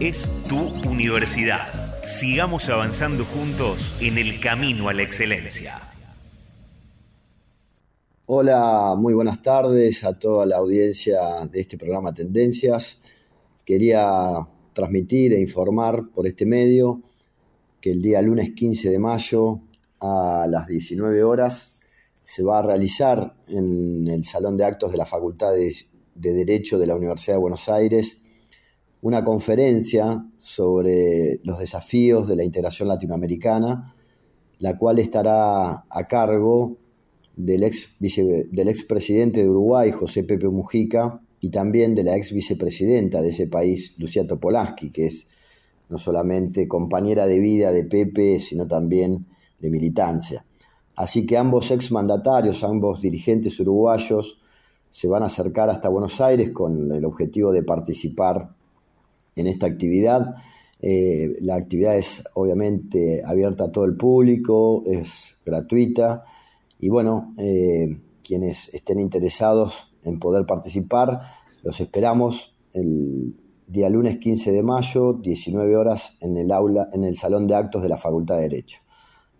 es tu universidad. Sigamos avanzando juntos en el camino a la excelencia. Hola, muy buenas tardes a toda la audiencia de este programa Tendencias. Quería transmitir e informar por este medio que el día lunes 15 de mayo a las 19 horas se va a realizar en el Salón de Actos de la Facultad de, Derecho de la Universidad de Buenos Aires una conferencia sobre los desafíos de la integración latinoamericana, la cual estará a cargo del ex, del expresidente de Uruguay, José Pepe Mujica, y también de la ex vicepresidenta de ese país, Lucía Topolansky, que es no solamente compañera de vida de Pepe, sino también de militancia. Así que ambos ex mandatarios, ambos dirigentes uruguayos, se van a acercar hasta Buenos Aires con el objetivo de participar en esta actividad. Eh, la actividad es obviamente abierta a todo el público, es gratuita y bueno, eh, quienes estén interesados en poder participar, los esperamos el día lunes 15 de mayo, 19 horas en el aula, en el salón de actos de la Facultad de Derecho.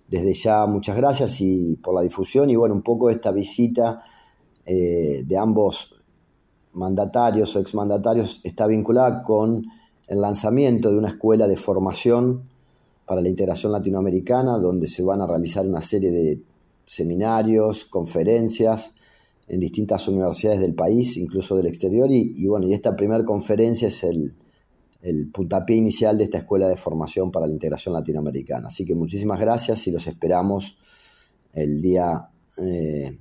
Desde ya muchas gracias y por la difusión y bueno, un poco esta visita eh, de ambos mandatarios o exmandatarios está vinculada con el lanzamiento de una escuela de formación para la integración latinoamericana, donde se van a realizar una serie de seminarios, conferencias en distintas universidades del país, incluso del exterior, y, bueno, y esta primera conferencia es el, puntapié inicial de esta escuela de formación para la integración latinoamericana. Así que muchísimas gracias y los esperamos el día eh,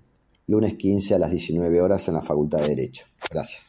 lunes 15 a las 19 horas en la Facultad de Derecho. Gracias.